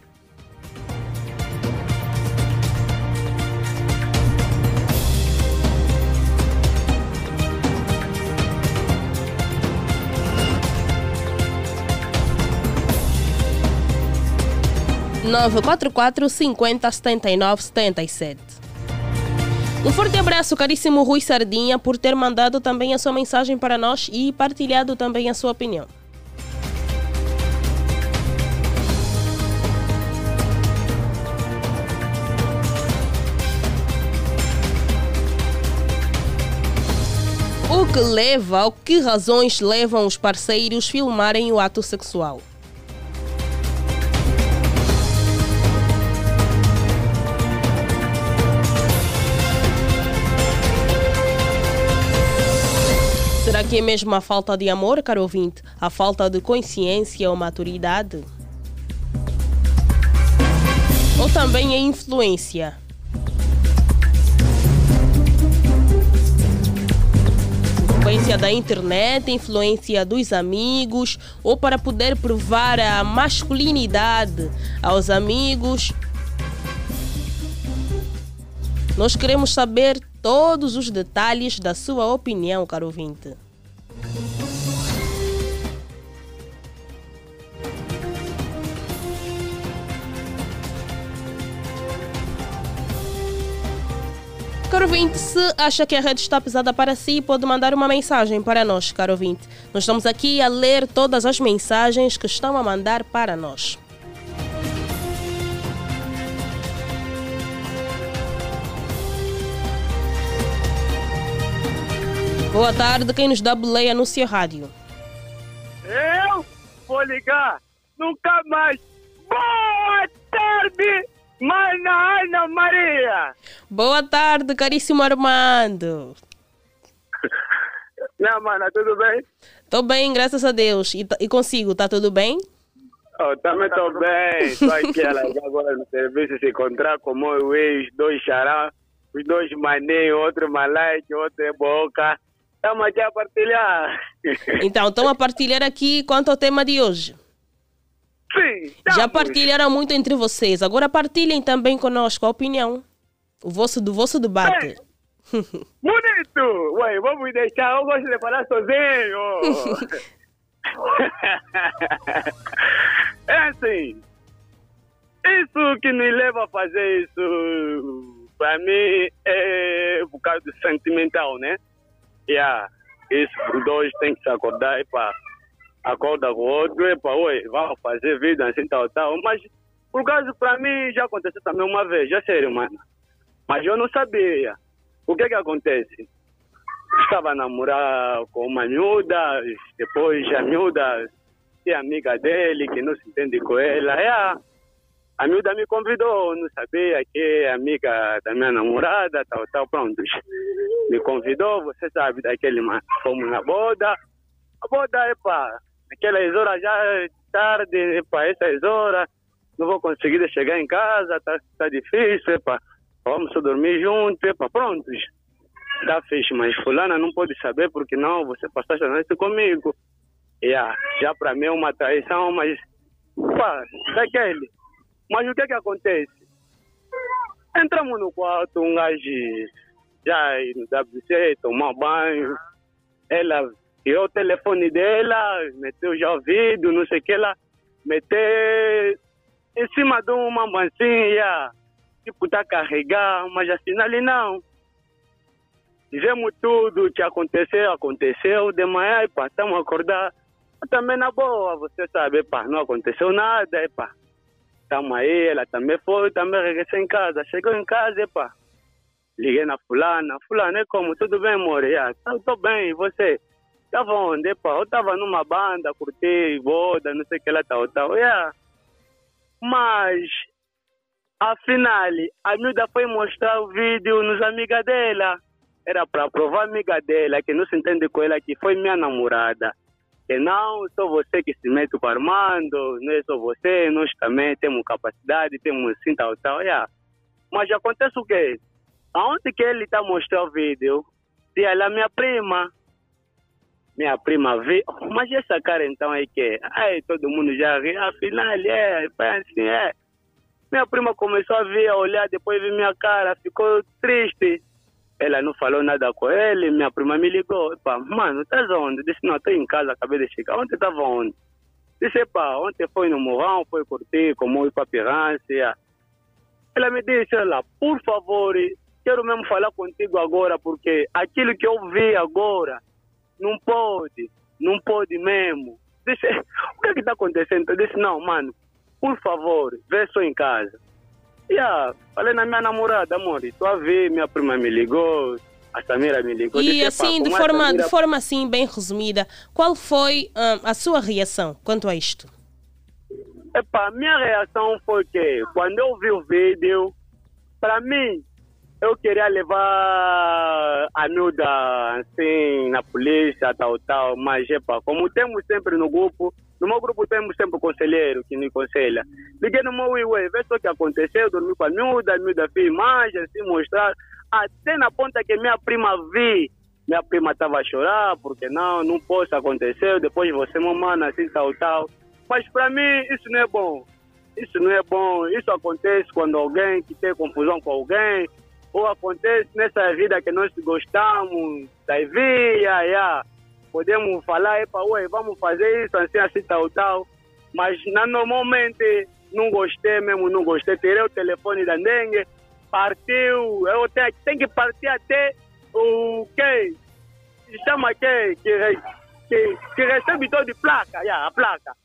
nove quatro quatro cinquenta setenta e nove setenta e sete um forte abraço, caríssimo Rui Sardinha, por ter mandado também a sua mensagem para nós e partilhado também a sua opinião. O que leva, o que razões levam os parceiros filmarem o ato sexual? Que é mesmo a falta de amor, caro ouvinte? A falta de consciência ou maturidade? Ou também a influência? Influência da internet, influência dos amigos, ou para poder provar a masculinidade aos amigos. Nós queremos saber todos os detalhes da sua opinião, caro ouvinte. Caro ouvinte, se acha que a rede está pesada para si, pode mandar uma mensagem para nós, caro ouvinte. Nós estamos aqui a ler todas as mensagens que estão a mandar para nós. Boa tarde, quem nos dá boleia no seu rádio? Eu vou ligar nunca mais. Boa tarde, Mana Ana Maria. Boa tarde, caríssimo Armando. Não, mana, tudo bem? Tô bem, graças a Deus. E, e consigo, tá tudo bem? Oh, também estou bem. Estou aqui agora no serviço se encontrar com o ex, dois xará, os dois maninhos, outro malaique, outro é boca. Estamos aqui a partilhar. Então, estão a partilhar aqui quanto ao tema de hoje. Sim. Já partilharam muito entre vocês. Agora partilhem também conosco a opinião. O vosso, do vosso debate. Bonito! Ué, vamos deixar, eu gosto de falar sozinho. é assim, isso que me leva a fazer isso, para mim, é por causa do sentimental, né? Yeah, isso, os dois têm que se acordar, epa, acorda com outro, epa, oi, vamos fazer vida assim, tal, tal. Mas, por causa, para mim, já aconteceu também uma vez, já sério, mano. Mas eu não sabia. O que que acontece? Estava a namorar com uma miúda, depois a miúda é amiga dele, que não se entende com ela. É a, a miúda me convidou, não sabia que é amiga da minha namorada, tal, tal, pronto. Me convidou, você sabe, daquele, fomos na boda. A boda, epa, naquelas horas já tarde, epa, essas horas, não vou conseguir chegar em casa, tá, tá difícil, epa vamos dormir juntos, epa, prontos. Tá fixe, mas fulana não pode saber porque não, você passaste a noite comigo. Yeah, já para mim é uma traição, mas pá, daquele. Mas o que é que acontece? Entramos no quarto, um gajo já no WC, tomar banho. Ela tirou o telefone dela, meteu já ouvido, não sei o que lá, meteu em cima de uma mansinha tipo, tá carregar, mas afinal ali não. Vemos tudo que aconteceu, aconteceu, de manhã, e pá, estamos a acordar. Também na boa, você sabe, pá, não aconteceu nada, e pá. Aí, ela também foi, também regressou em casa. Chegou em casa, e. Liguei na fulana, fulana, é como? Tudo bem, amor? Yeah, tô, bem, e você? Tava onde? Eu tava numa banda, curti, boda, não sei o que lá, tal, tal. Yeah. Mas Afinal, a miúda foi mostrar o vídeo nos amigas dela. Era para provar a amiga dela que não se entende com ela que foi minha namorada. Que não sou você que se mete com o Armando, não é só você, nós também temos capacidade, temos assim, tal, tal. Yeah. Mas acontece o quê? Aonde que ele está mostrando o vídeo? Se ela é minha prima. Minha prima vê. Mas essa cara então é que? Ai, todo mundo já ri. Afinal, é, foi assim, é. Minha prima começou a vir, a olhar, depois viu minha cara, ficou triste. Ela não falou nada com ele, minha prima me ligou. Epa, mano, estás onde? Disse, não, estou em casa, acabei de chegar. Ontem estava onde? Disse, epa, ontem foi no Morrão, foi curtir, como ir para Pirância. Ela me disse, olha, por favor, quero mesmo falar contigo agora, porque aquilo que eu vi agora, não pode, não pode mesmo. Disse, o que é que está acontecendo? Eu disse, não, mano, por favor, vê só em casa. Yeah, falei na minha namorada, amor, tu a ver, minha prima me ligou, a Samira me ligou. E assim, de forma, Samira... de forma assim, bem resumida, qual foi hum, a sua reação quanto a isto? Epa, minha reação foi que, quando eu vi o vídeo, para mim, eu queria levar a miúda assim na polícia, tal, tal, mas epa, como temos sempre no grupo, no meu grupo temos sempre o conselheiro que me aconselha. Liguei no meu Ué, vê só o que aconteceu, dormi com a miúda, a miúda fez imagens, assim, mostrar. Até na ponta que minha prima vi, minha prima estava a chorar, porque não, não posso acontecer, depois você me manda assim, tal, tal. Mas para mim isso não é bom. Isso não é bom. Isso acontece quando alguém que tem confusão com alguém, ou acontece nessa vida que nós gostamos da via, yeah. podemos falar, epa, ué, vamos fazer isso, assim, assim, tal, tal. Mas normalmente não gostei mesmo, não gostei. Tirei o telefone da dengue, partiu, eu tenho, tenho que partir até o que chama que, que, que, que recebe todo de placa, a placa.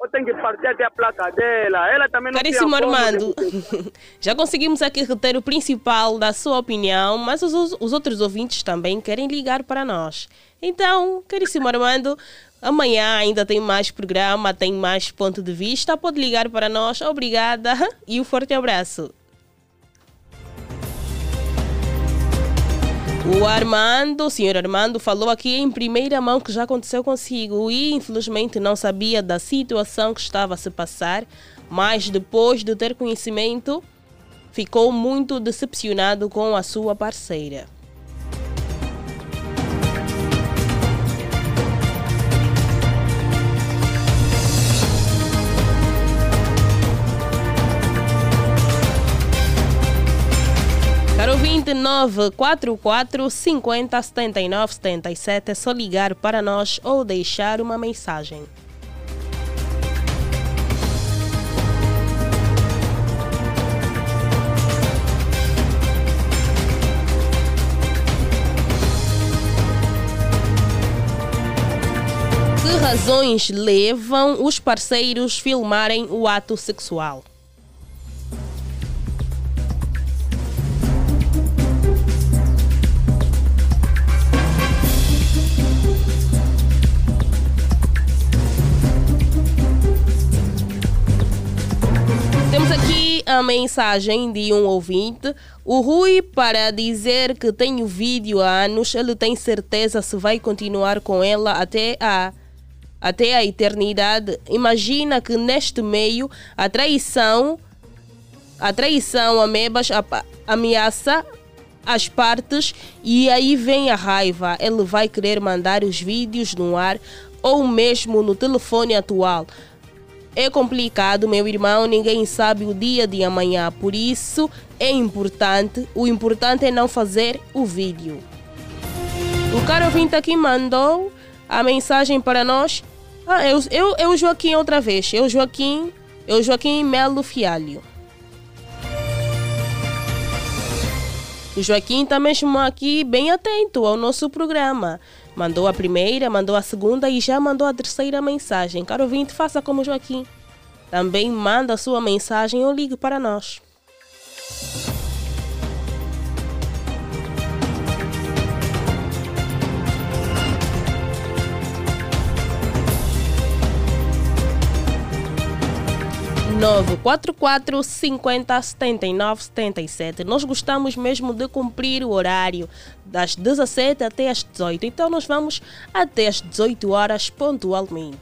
Ou tem que partir até a placa dela. Ela também não Caríssimo Armando, já conseguimos aqui reter o principal da sua opinião, mas os, os outros ouvintes também querem ligar para nós. Então, caríssimo Armando, amanhã ainda tem mais programa, tem mais ponto de vista. Pode ligar para nós. Obrigada e um forte abraço. O Armando, o senhor Armando, falou aqui em primeira mão que já aconteceu consigo e infelizmente não sabia da situação que estava a se passar, mas depois de ter conhecimento, ficou muito decepcionado com a sua parceira. Caro 2944 50 79 77 é só ligar para nós ou deixar uma mensagem. Que razões levam os parceiros filmarem o ato sexual? Temos aqui a mensagem de um ouvinte. O Rui, para dizer que tem o vídeo há anos, ele tem certeza se vai continuar com ela até a, até a eternidade. Imagina que neste meio a traição, a traição, amebas, a- ameaça as partes e aí vem a raiva. Ele vai querer mandar os vídeos no ar ou mesmo no telefone atual. É complicado, meu irmão, ninguém sabe o dia de amanhã, por isso é importante, o importante é não fazer o vídeo. O cara ouvinte aqui mandou a mensagem para nós. Ah, eu, eu, eu Joaquim outra vez, eu Joaquim, eu Joaquim Melo Fialho. O Joaquim está mesmo aqui bem atento ao nosso programa. Mandou a primeira, mandou a segunda e já mandou a terceira mensagem. Caro ouvinte, faça como Joaquim. Também manda a sua mensagem ou ligue para nós. nove quatro quatro cinquenta setenta e nove setenta e sete. Nós gostamos mesmo de cumprir o horário das 17 até as 18. Então nós vamos até as 18 horas pontualmente.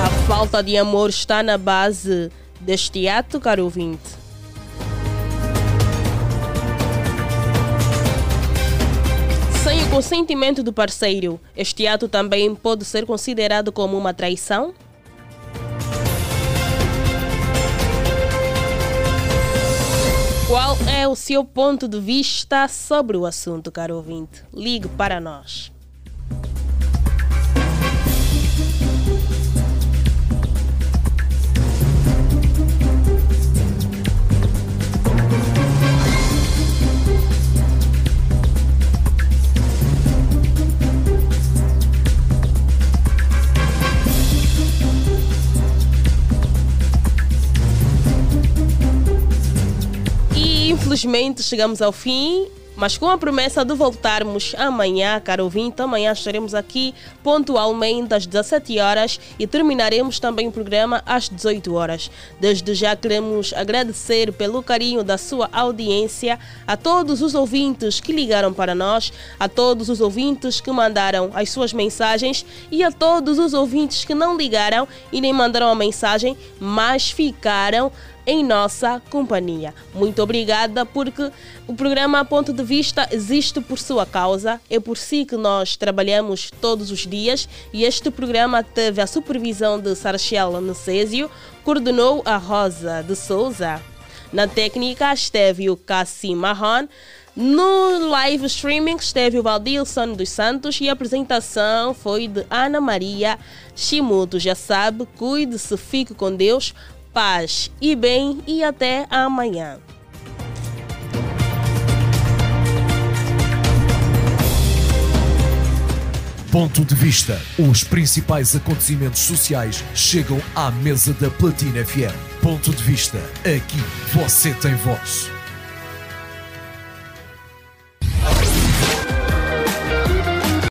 A falta de amor está na base deste ato, caro ouvinte. Sem o consentimento do parceiro, este ato também pode ser considerado como uma traição? Qual é o seu ponto de vista sobre o assunto, caro ouvinte? Ligue para nós. Infelizmente chegamos ao fim, mas com a promessa de voltarmos amanhã, caro ouvinte. Amanhã estaremos aqui pontualmente às 17 horas e terminaremos também o programa às 18 horas. Desde já queremos agradecer pelo carinho da sua audiência, a todos os ouvintes que ligaram para nós, a todos os ouvintes que mandaram as suas mensagens e a todos os ouvintes que não ligaram e nem mandaram a mensagem, mas ficaram em nossa companhia. Muito obrigada, porque o programa Ponto de Vista existe por sua causa, é por si que nós trabalhamos todos os dias e este programa teve a supervisão de Sarchel Necésio, coordenou a Rosa de Souza. Na técnica esteve o Cassim Marron, No live streaming esteve o Valdilson dos Santos e a apresentação foi de Ana Maria Chimuto. Já sabe, cuide-se, fique com Deus, paz e bem e até amanhã. Ponto de vista. Os principais acontecimentos sociais chegam à mesa da Platina FM. Ponto de vista. Aqui você tem voz.